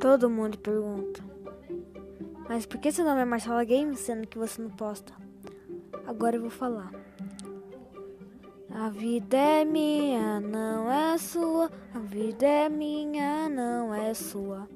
Todo mundo pergunta. Mas por que seu nome é Marcela Games, sendo que você não posta? Agora eu vou falar. A vida é minha, não é sua. A vida é minha, não é sua.